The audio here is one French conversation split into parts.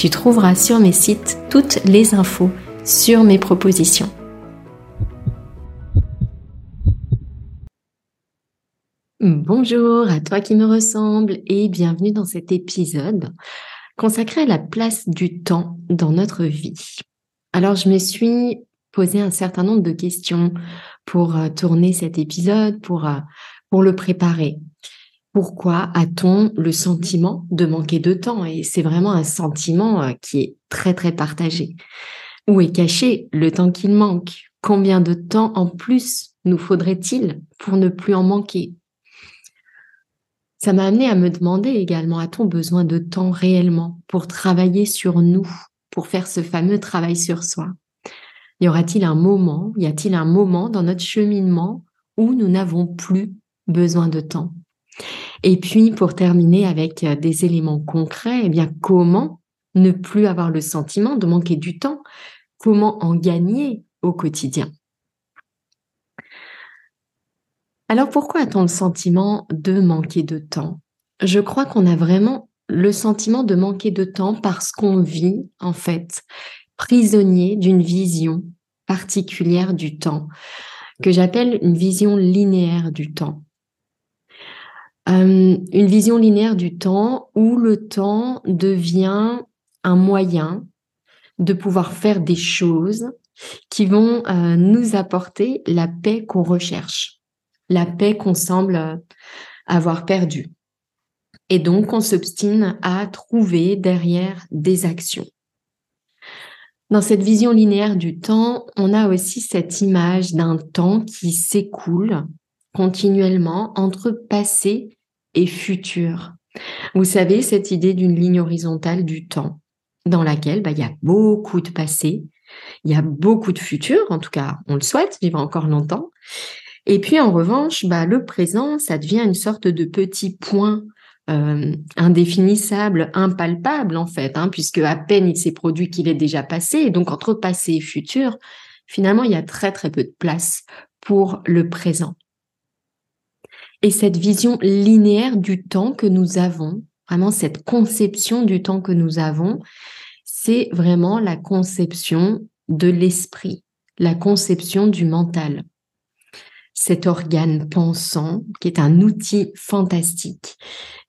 tu trouveras sur mes sites toutes les infos sur mes propositions. Bonjour à toi qui me ressemble et bienvenue dans cet épisode consacré à la place du temps dans notre vie. Alors je me suis posé un certain nombre de questions pour euh, tourner cet épisode, pour, euh, pour le préparer. Pourquoi a-t-on le sentiment de manquer de temps? Et c'est vraiment un sentiment euh, qui est très très partagé. Où est caché le temps qu'il manque? Combien de temps en plus nous faudrait-il pour ne plus en manquer? Ça m'a amené à me demander également, a-t-on besoin de temps réellement pour travailler sur nous, pour faire ce fameux travail sur soi? Y aura-t-il un moment, y a-t-il un moment dans notre cheminement où nous n'avons plus besoin de temps? Et puis, pour terminer avec euh, des éléments concrets, eh comment ne plus avoir le sentiment de manquer du temps? Comment en gagner au quotidien? Alors, pourquoi a-t-on le sentiment de manquer de temps? Je crois qu'on a vraiment le sentiment de manquer de temps parce qu'on vit, en fait, prisonnier d'une vision particulière du temps, que j'appelle une vision linéaire du temps. Euh, une vision linéaire du temps où le temps devient un moyen de pouvoir faire des choses qui vont euh, nous apporter la paix qu'on recherche, la paix qu'on semble avoir perdue. Et donc, on s'obstine à trouver derrière des actions. Dans cette vision linéaire du temps, on a aussi cette image d'un temps qui s'écoule continuellement entre passé et futur. Vous savez, cette idée d'une ligne horizontale du temps, dans laquelle bah, il y a beaucoup de passé, il y a beaucoup de futur, en tout cas, on le souhaite, vivre encore longtemps. Et puis, en revanche, bah, le présent, ça devient une sorte de petit point euh, indéfinissable, impalpable, en fait, hein, puisque à peine il s'est produit qu'il est déjà passé. Et donc, entre passé et futur, finalement, il y a très, très peu de place pour le présent. Et cette vision linéaire du temps que nous avons, vraiment cette conception du temps que nous avons, c'est vraiment la conception de l'esprit, la conception du mental. Cet organe pensant, qui est un outil fantastique,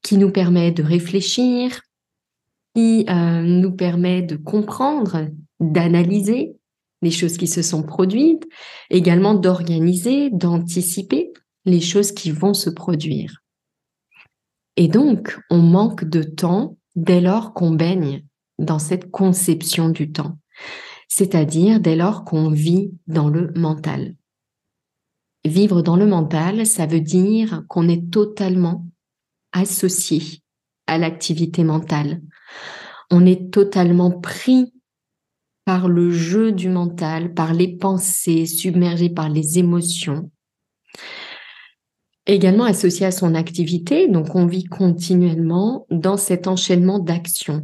qui nous permet de réfléchir, qui euh, nous permet de comprendre, d'analyser les choses qui se sont produites, également d'organiser, d'anticiper les choses qui vont se produire. Et donc, on manque de temps dès lors qu'on baigne dans cette conception du temps, c'est-à-dire dès lors qu'on vit dans le mental. Vivre dans le mental, ça veut dire qu'on est totalement associé à l'activité mentale. On est totalement pris par le jeu du mental, par les pensées, submergé par les émotions également associé à son activité. Donc, on vit continuellement dans cet enchaînement d'actions.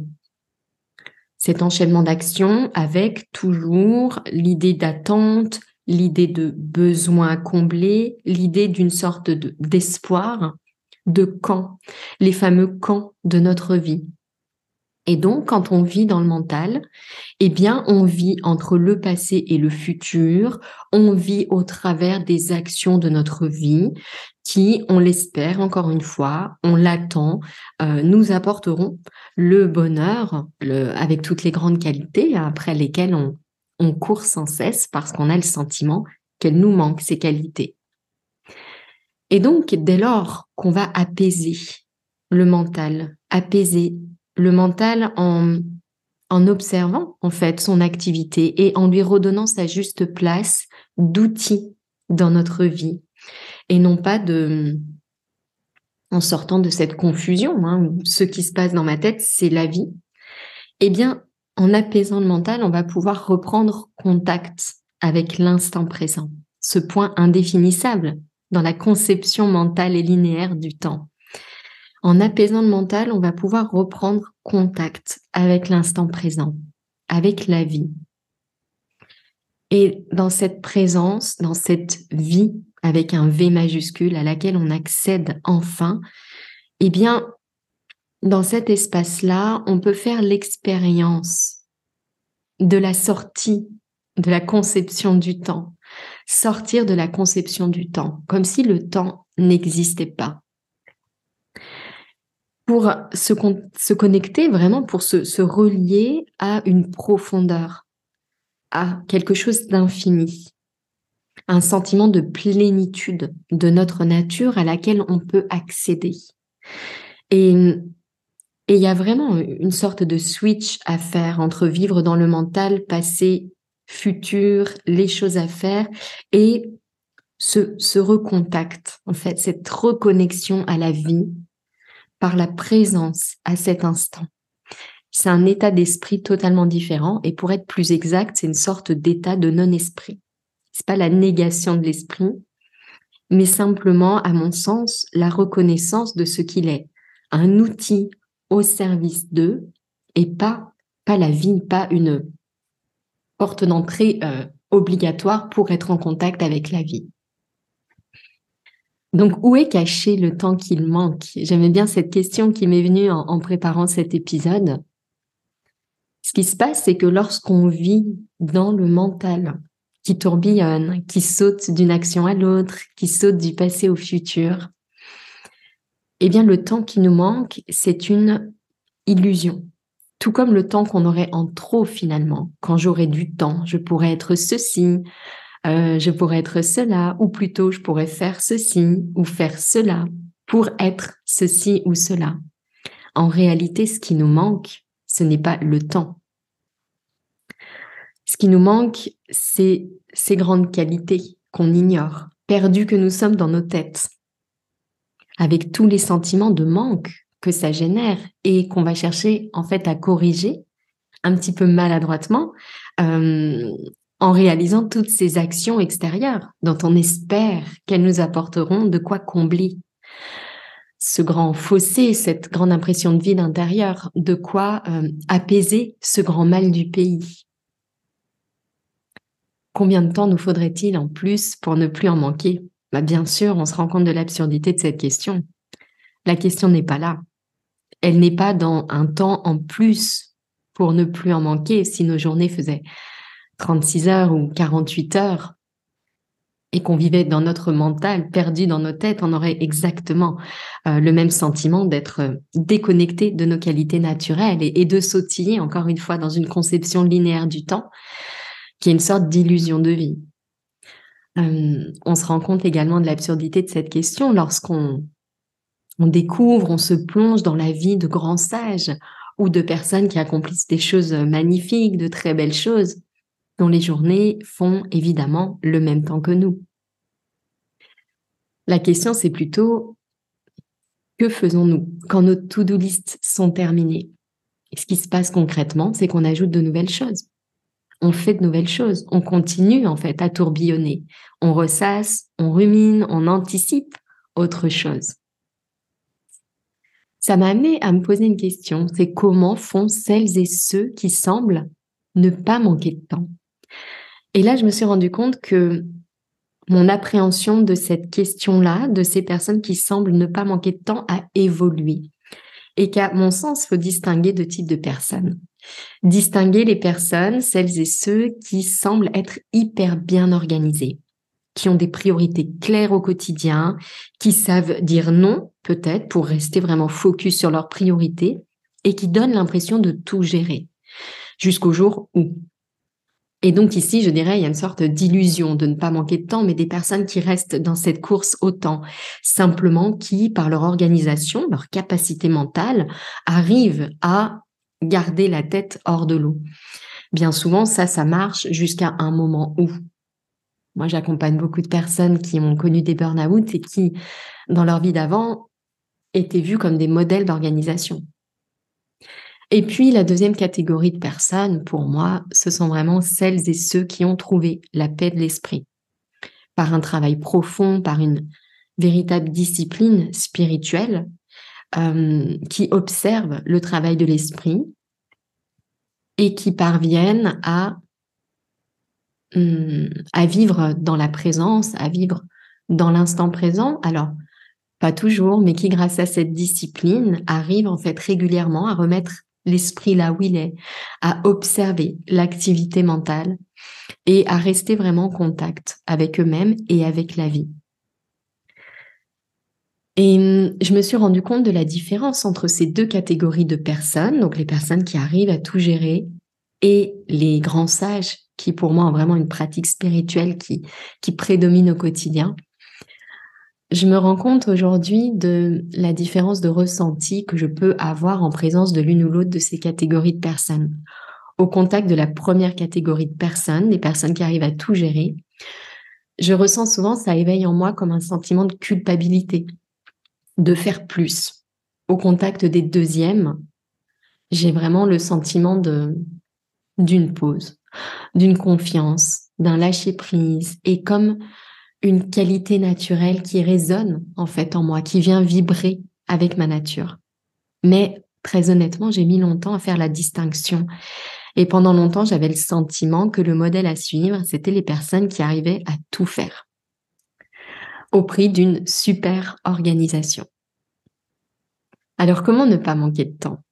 cet enchaînement d'actions avec toujours l'idée d'attente, l'idée de besoin à combler, l'idée d'une sorte d'espoir, de camp, les fameux camps de notre vie. Et donc, quand on vit dans le mental, eh bien, on vit entre le passé et le futur, on vit au travers des actions de notre vie qui, on l'espère encore une fois, on l'attend, euh, nous apporteront le bonheur avec toutes les grandes qualités après lesquelles on, on court sans cesse parce qu'on a le sentiment qu'elles nous manquent, ces qualités. Et donc, dès lors qu'on va apaiser le mental, apaiser le mental en, en observant en fait son activité et en lui redonnant sa juste place d'outil dans notre vie et non pas de en sortant de cette confusion hein, ce qui se passe dans ma tête c'est la vie eh bien en apaisant le mental on va pouvoir reprendre contact avec l'instant présent ce point indéfinissable dans la conception mentale et linéaire du temps en apaisant le mental, on va pouvoir reprendre contact avec l'instant présent, avec la vie. Et dans cette présence, dans cette vie avec un V majuscule à laquelle on accède enfin, eh bien, dans cet espace-là, on peut faire l'expérience de la sortie de la conception du temps, sortir de la conception du temps, comme si le temps n'existait pas. Pour se, connecter vraiment, pour se, relier à une profondeur, à quelque chose d'infini, un sentiment de plénitude de notre nature à laquelle on peut accéder. Et il y a vraiment une sorte de switch à faire entre vivre dans le mental, passé, futur, les choses à faire et ce, ce recontact, en fait, cette reconnexion à la vie, par la présence à cet instant. C'est un état d'esprit totalement différent et pour être plus exact, c'est une sorte d'état de non-esprit. C'est pas la négation de l'esprit, mais simplement, à mon sens, la reconnaissance de ce qu'il est, un outil au service d'eux et pas pas la vie, pas une porte d'entrée euh, obligatoire pour être en contact avec la vie. Donc, où est caché le temps qu'il manque? J'aimais bien cette question qui m'est venue en, préparant cet épisode. Ce qui se passe, c'est que lorsqu'on vit dans le mental, qui tourbillonne, qui saute d'une action à l'autre, qui saute du passé au futur, eh bien, le temps qui nous manque, c'est une illusion. Tout comme le temps qu'on aurait en trop finalement. Quand j'aurais du temps, je pourrais être ceci, euh, je pourrais être cela, ou plutôt je pourrais faire ceci ou faire cela pour être ceci ou cela. En réalité, ce qui nous manque, ce n'est pas le temps. Ce qui nous manque, c'est ces grandes qualités qu'on ignore, perdues que nous sommes dans nos têtes, avec tous les sentiments de manque que ça génère et qu'on va chercher en fait à corriger un petit peu maladroitement euh, en réalisant toutes ces actions extérieures dont on espère qu'elles nous apporteront de quoi combler ce grand fossé, cette grande impression de vide intérieur, de quoi euh, apaiser ce grand mal du pays. Combien de temps nous faudrait-il en plus pour ne plus en manquer? Bah, Bien sûr, on se rend compte de l'absurdité de cette question. La question n'est pas là. Elle n'est pas dans un temps en plus pour ne plus en manquer si nos journées faisaient 36 heures ou 48 heures et qu'on vivait dans notre mental, perdu dans nos têtes, on aurait exactement euh, le même sentiment d'être euh, déconnecté de nos qualités naturelles et, de sautiller encore une fois dans une conception linéaire du temps qui est une sorte d'illusion de vie. Euh, on se rend compte également de l'absurdité de cette question lorsqu'on on découvre, on se plonge dans la vie de grands sages ou de personnes qui accomplissent des choses magnifiques, de très belles choses dont les journées font évidemment le même temps que nous. La question, c'est plutôt que faisons-nous quand nos to-do lists sont terminées Ce qui se passe concrètement, c'est qu'on ajoute de nouvelles choses. On fait de nouvelles choses. On continue en fait à tourbillonner. On ressasse, on rumine, on anticipe autre chose. ça m'a amené à me poser une question, c'est comment font celles et ceux qui semblent ne pas manquer de temps? Et là, je me suis rendu compte que mon appréhension de cette question-là, de ces personnes qui semblent ne pas manquer de temps, a évolué. Et qu'à mon sens, faut distinguer deux types de personnes. Distinguer les personnes, celles et ceux qui semblent être hyper bien organisés, qui ont des priorités claires au quotidien, qui savent dire non, peut-être, pour rester vraiment focus sur leurs priorités, et qui donnent l'impression de tout gérer, jusqu'au jour où. Et donc ici, je dirais, il y a une sorte d'illusion de ne pas manquer de temps, mais des personnes qui restent dans cette course au temps, simplement qui, par leur organisation, leur capacité mentale, arrivent à garder la tête hors de l'eau. Bien souvent, ça, ça marche jusqu'à un moment où. Moi, j'accompagne beaucoup de personnes qui ont connu des burn-out et qui, dans leur vie d'avant, étaient vues comme des modèles d'organisation. Et puis, la deuxième catégorie de personnes, pour moi, ce sont vraiment celles et ceux qui ont trouvé la paix de l'esprit par un travail profond, par une véritable discipline spirituelle, euh, qui observent le travail de l'esprit et qui parviennent à, hum, à vivre dans la présence, à vivre dans l'instant présent. Alors, pas toujours, mais qui, grâce à cette discipline, arrivent en fait régulièrement à remettre l'esprit là où il est, à observer l'activité mentale et à rester vraiment en contact avec eux-mêmes et avec la vie. Et hum, je me suis rendu compte de la différence entre ces deux catégories de personnes, donc les personnes qui arrivent à tout gérer et les grands sages qui pour moi ont vraiment une pratique spirituelle qui, qui prédomine au quotidien. Je me rends compte aujourd'hui de la différence de ressenti que je peux avoir en présence de l'une ou l'autre de ces catégories de personnes. Au contact de la première catégorie de personnes, des personnes qui arrivent à tout gérer, je ressens souvent, ça éveille en moi comme un sentiment de culpabilité, de faire plus. Au contact des deuxièmes, j'ai vraiment le sentiment de d'une pause, d'une confiance, d'un lâcher prise et comme une qualité naturelle qui résonne en fait en moi, qui vient vibrer avec ma nature. Mais très honnêtement, j'ai mis longtemps à faire la distinction. Et pendant longtemps, j'avais le sentiment que le modèle à suivre, c'était les personnes qui arrivaient à tout faire au prix d'une super organisation. Alors comment ne pas manquer de temps?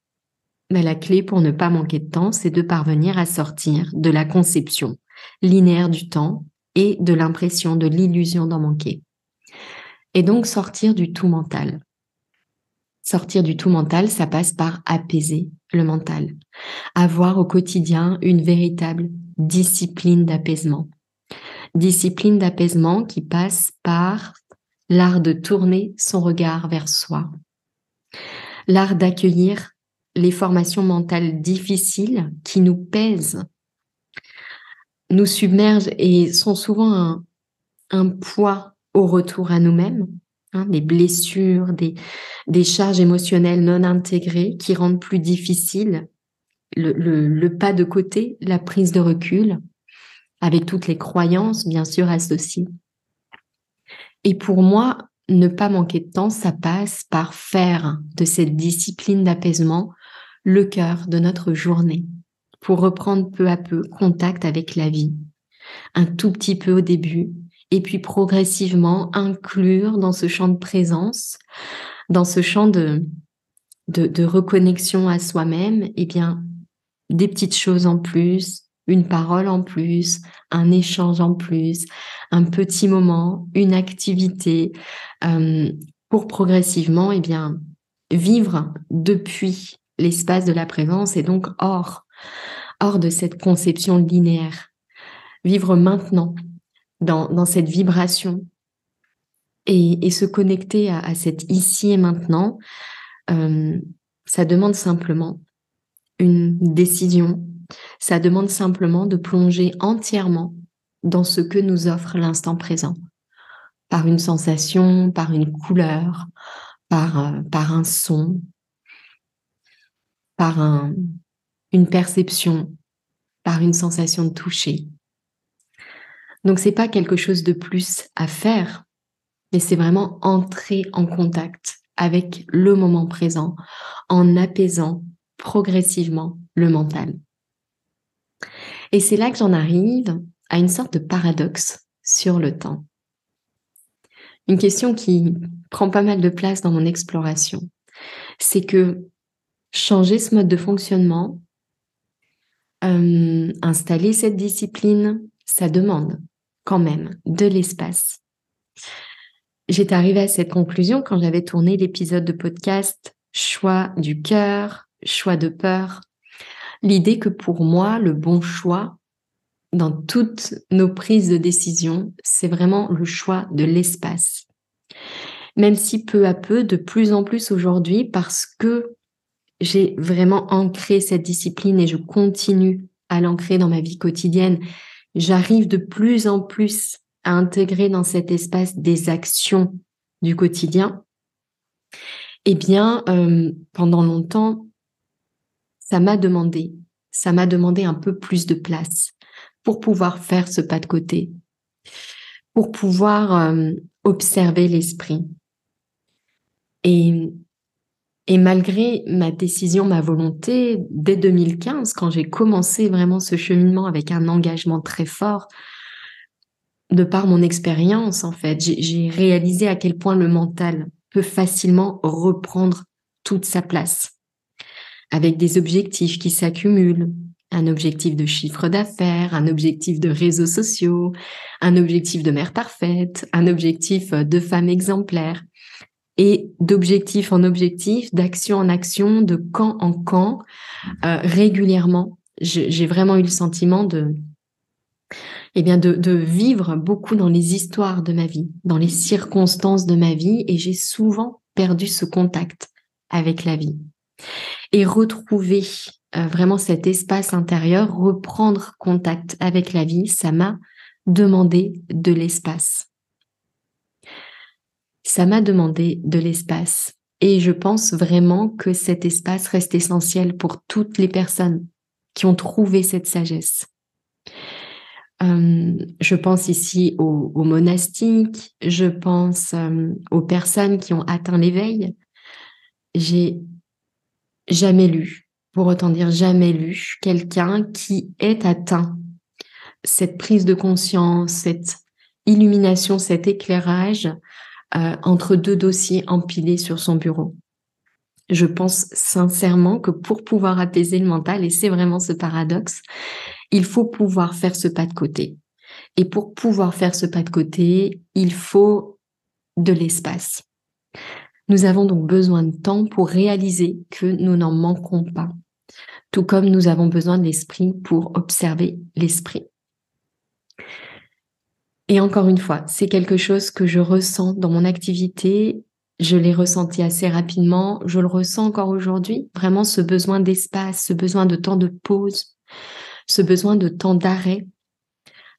Mais La clé pour ne pas manquer de temps, c'est de parvenir à sortir de la conception linéaire du temps et de l'impression de l'illusion d'en manquer. Et donc sortir du tout mental. Sortir du tout mental, ça passe par apaiser le mental. Avoir au quotidien une véritable discipline d'apaisement discipline d'apaisement qui passe par l'art de tourner son regard vers soi, l'art d'accueillir les formations mentales difficiles qui nous pèsent, nous submergent et sont souvent un, poids au retour à nous-mêmes, hein, des blessures, des, des charges émotionnelles non intégrées qui rendent plus difficile le pas de côté, la prise de recul, avec toutes les croyances, bien sûr, associées. Et pour moi, ne pas manquer de temps, ça passe par faire de cette discipline d'apaisement le cœur de notre journée pour reprendre peu à peu contact avec la vie. Un tout petit peu au début et puis progressivement inclure dans ce champ de présence, dans ce champ de, de, reconnexion à soi-même, eh bien, des petites choses en plus, une parole en plus, un échange en plus, un petit moment, une activité, euh, pour progressivement eh bien, vivre depuis l'espace de la présence et donc hors, hors de cette conception linéaire. Vivre maintenant dans, cette vibration et, se connecter à, cet ici et maintenant, euh, ça demande simplement une décision, ça demande simplement de plonger entièrement dans ce que nous offre l'instant présent, par une sensation, par une couleur, par, euh, par un son, par un, perception, par une sensation de toucher. Donc c'est pas quelque chose de plus à faire, mais c'est vraiment entrer en contact avec le moment présent en apaisant progressivement le mental. Et c'est là que j'en arrive à une sorte de paradoxe sur le temps. Une question qui prend pas mal de place dans mon exploration, c'est que changer ce mode de fonctionnement, euh, installer cette discipline, ça demande quand même de l'espace. J'étais arrivée à cette conclusion quand j'avais tourné l'épisode de podcast Choix du cœur, choix de peur. L'idée que pour moi, le bon choix dans toutes nos prises de décision, c'est vraiment le choix de l'espace. Même si peu à peu, de plus en plus aujourd'hui, parce que j'ai vraiment ancré cette discipline et je continue à l'ancrer dans ma vie quotidienne, j'arrive de plus en plus à intégrer dans cet espace des actions du quotidien. Eh bien, euh, pendant longtemps, ça m'a demandé, ça m'a demandé un peu plus de place pour pouvoir faire ce pas de côté, pour pouvoir euh, observer l'esprit. Et, et malgré ma décision, ma volonté, dès 2015, quand j'ai commencé vraiment ce cheminement avec un engagement très fort, de par mon expérience, en fait, j'ai réalisé à quel point le mental peut facilement reprendre toute sa place. Avec des objectifs qui s'accumulent, un objectif de chiffre d'affaires, un objectif de réseaux sociaux, un objectif de mère parfaite, un objectif de femme exemplaire, et d'objectif en objectif, d'action en action, de camp en camp, euh, régulièrement. J'ai vraiment eu le sentiment de, eh bien, de, vivre beaucoup dans les histoires de ma vie, dans les circonstances de ma vie, et j'ai souvent perdu ce contact avec la vie. Et retrouver euh, vraiment cet espace intérieur, reprendre contact avec la vie, ça m'a demandé de l'espace. Ça m'a demandé de l'espace. Et je pense vraiment que cet espace reste essentiel pour toutes les personnes qui ont trouvé cette sagesse. Euh, je pense ici aux, monastiques, je pense euh, aux personnes qui ont atteint l'éveil. J'ai jamais lu pour autant dire jamais lu, quelqu'un qui est atteint cette prise de conscience, cette illumination, cet éclairage euh, entre deux dossiers empilés sur son bureau. Je pense sincèrement que pour pouvoir apaiser le mental, et c'est vraiment ce paradoxe, il faut pouvoir faire ce pas de côté. Et pour pouvoir faire ce pas de côté, il faut de l'espace. Nous avons donc besoin de temps pour réaliser que nous n'en manquons pas tout comme nous avons besoin de l'esprit pour observer l'esprit. Et encore une fois, c'est quelque chose que je ressens dans mon activité. Je l'ai ressenti assez rapidement. Je le ressens encore aujourd'hui. Vraiment ce besoin d'espace, ce besoin de temps de pause, ce besoin de temps d'arrêt.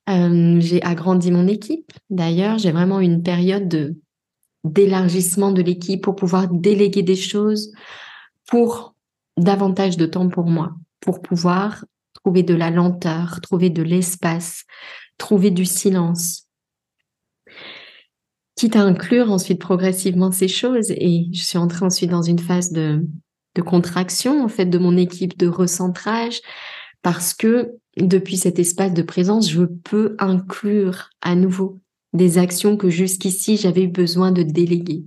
Euh, j'ai agrandi mon équipe. D'ailleurs, j'ai vraiment une période de d'élargissement de l'équipe pour pouvoir déléguer des choses, pour davantage de temps pour moi, pour pouvoir trouver de la lenteur, trouver de l'espace, trouver du silence. Quitte à inclure ensuite progressivement ces choses, et je suis entrée ensuite dans une phase de, de contraction en fait de mon équipe de recentrage, parce que depuis cet espace de présence, je peux inclure à nouveau des actions que jusqu'ici j'avais eu besoin de déléguer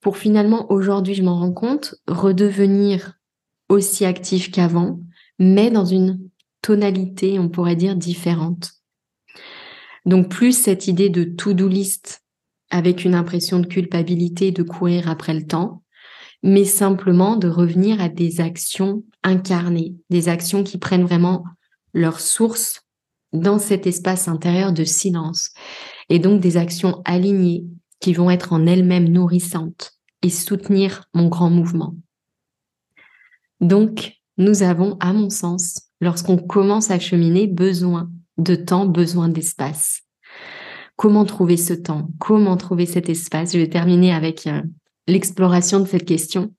pour finalement, aujourd'hui, je m'en rends compte, redevenir aussi actif qu'avant, mais dans une tonalité, on pourrait dire, différente. Donc plus cette idée de to-do list avec une impression de culpabilité de courir après le temps, mais simplement de revenir à des actions incarnées, des actions qui prennent vraiment leur source dans cet espace intérieur de silence, et donc des actions alignées qui vont être en elles-mêmes nourrissantes et soutenir mon grand mouvement. Donc, nous avons, à mon sens, lorsqu'on commence à cheminer, besoin de temps, besoin d'espace. Comment trouver ce temps? Comment trouver cet espace? Je vais terminer avec euh, l'exploration de cette question.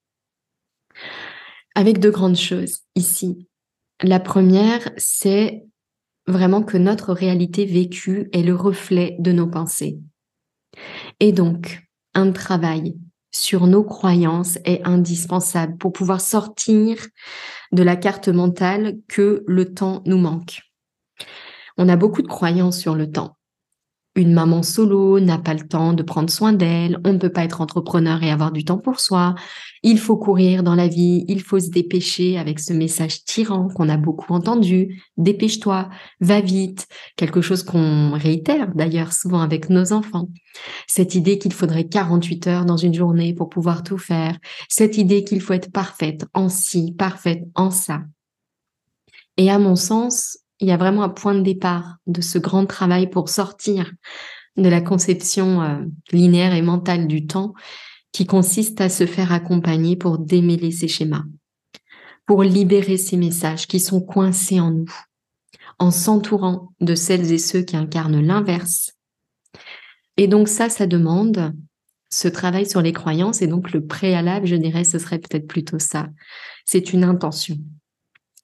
Avec deux grandes choses ici. La première, c'est vraiment que notre réalité vécue est le reflet de nos pensées. Et donc, un travail sur nos croyances est indispensable pour pouvoir sortir de la carte mentale que le temps nous manque. On a beaucoup de croyances sur le temps. Une maman solo n'a pas le temps de prendre soin d'elle, on ne peut pas être entrepreneur et avoir du temps pour soi, il faut courir dans la vie, il faut se dépêcher avec ce message tyran qu'on a beaucoup entendu, dépêche-toi, va vite, quelque chose qu'on réitère d'ailleurs souvent avec nos enfants. Cette idée qu'il faudrait 48 heures dans une journée pour pouvoir tout faire, cette idée qu'il faut être parfaite en ci, parfaite en ça. Et à mon sens, il y a vraiment un point de départ de ce grand travail pour sortir de la conception euh, linéaire et mentale du temps qui consiste à se faire accompagner pour démêler ces schémas, pour libérer ces messages qui sont coincés en nous, en s'entourant de celles et ceux qui incarnent l'inverse. Et donc ça, ça demande ce travail sur les croyances et donc le préalable, je dirais, ce serait peut-être plutôt ça. C'est une intention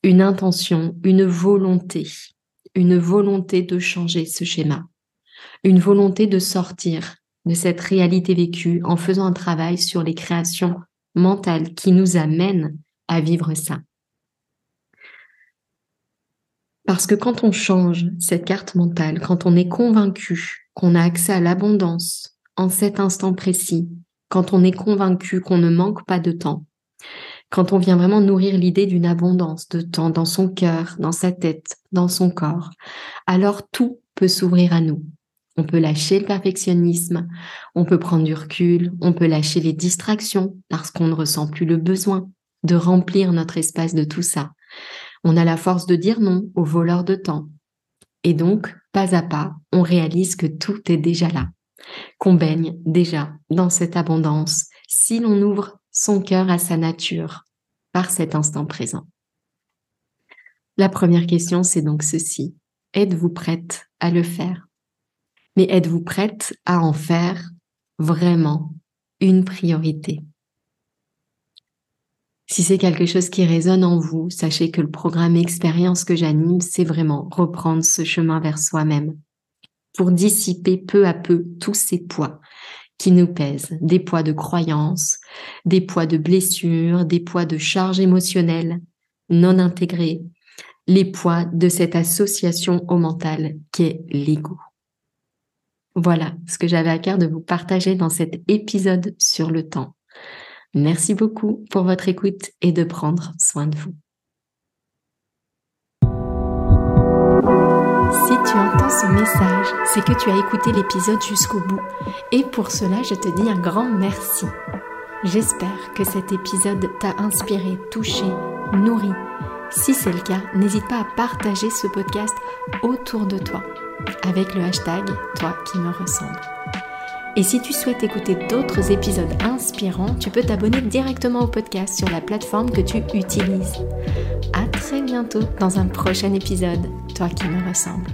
une intention, une volonté, une volonté de changer ce schéma, une volonté de sortir de cette réalité vécue en faisant un travail sur les créations mentales qui nous amènent à vivre ça. Parce que quand on change cette carte mentale, quand on est convaincu qu'on a accès à l'abondance en cet instant précis, quand on est convaincu qu'on ne manque pas de temps, quand on vient vraiment nourrir l'idée d'une abondance de temps dans son cœur, dans sa tête, dans son corps, alors tout peut s'ouvrir à nous. On peut lâcher le perfectionnisme, on peut prendre du recul, on peut lâcher les distractions parce qu'on ne ressent plus le besoin de remplir notre espace de tout ça. On a la force de dire non aux voleurs de temps. Et donc, pas à pas, on réalise que tout est déjà là, qu'on baigne déjà dans cette abondance si l'on ouvre son cœur à sa nature par cet instant présent. La première question, c'est donc ceci. Êtes-vous prête à le faire? Mais êtes-vous prête à en faire vraiment une priorité? Si c'est quelque chose qui résonne en vous, sachez que le programme expérience que j'anime, c'est vraiment reprendre ce chemin vers soi-même pour dissiper peu à peu tous ces poids qui nous pèsent, des poids de croyances, des poids de blessures, des poids de charges émotionnelles non intégrées, les poids de cette association au mental qui est l'ego. Voilà ce que j'avais à cœur de vous partager dans cet épisode sur le temps. Merci beaucoup pour votre écoute et de prendre soin de vous. Tu entends ce message, c'est que tu as écouté l'épisode jusqu'au bout. Et pour cela, je te dis un grand merci. J'espère que cet épisode t'a inspiré, touché, nourri. Si c'est le cas, n'hésite pas à partager ce podcast autour de toi avec le hashtag Toi qui me ressemble. Et si tu souhaites écouter d'autres épisodes inspirants, tu peux t'abonner directement au podcast sur la plateforme que tu utilises. À très bientôt dans un prochain épisode, toi qui me ressemble.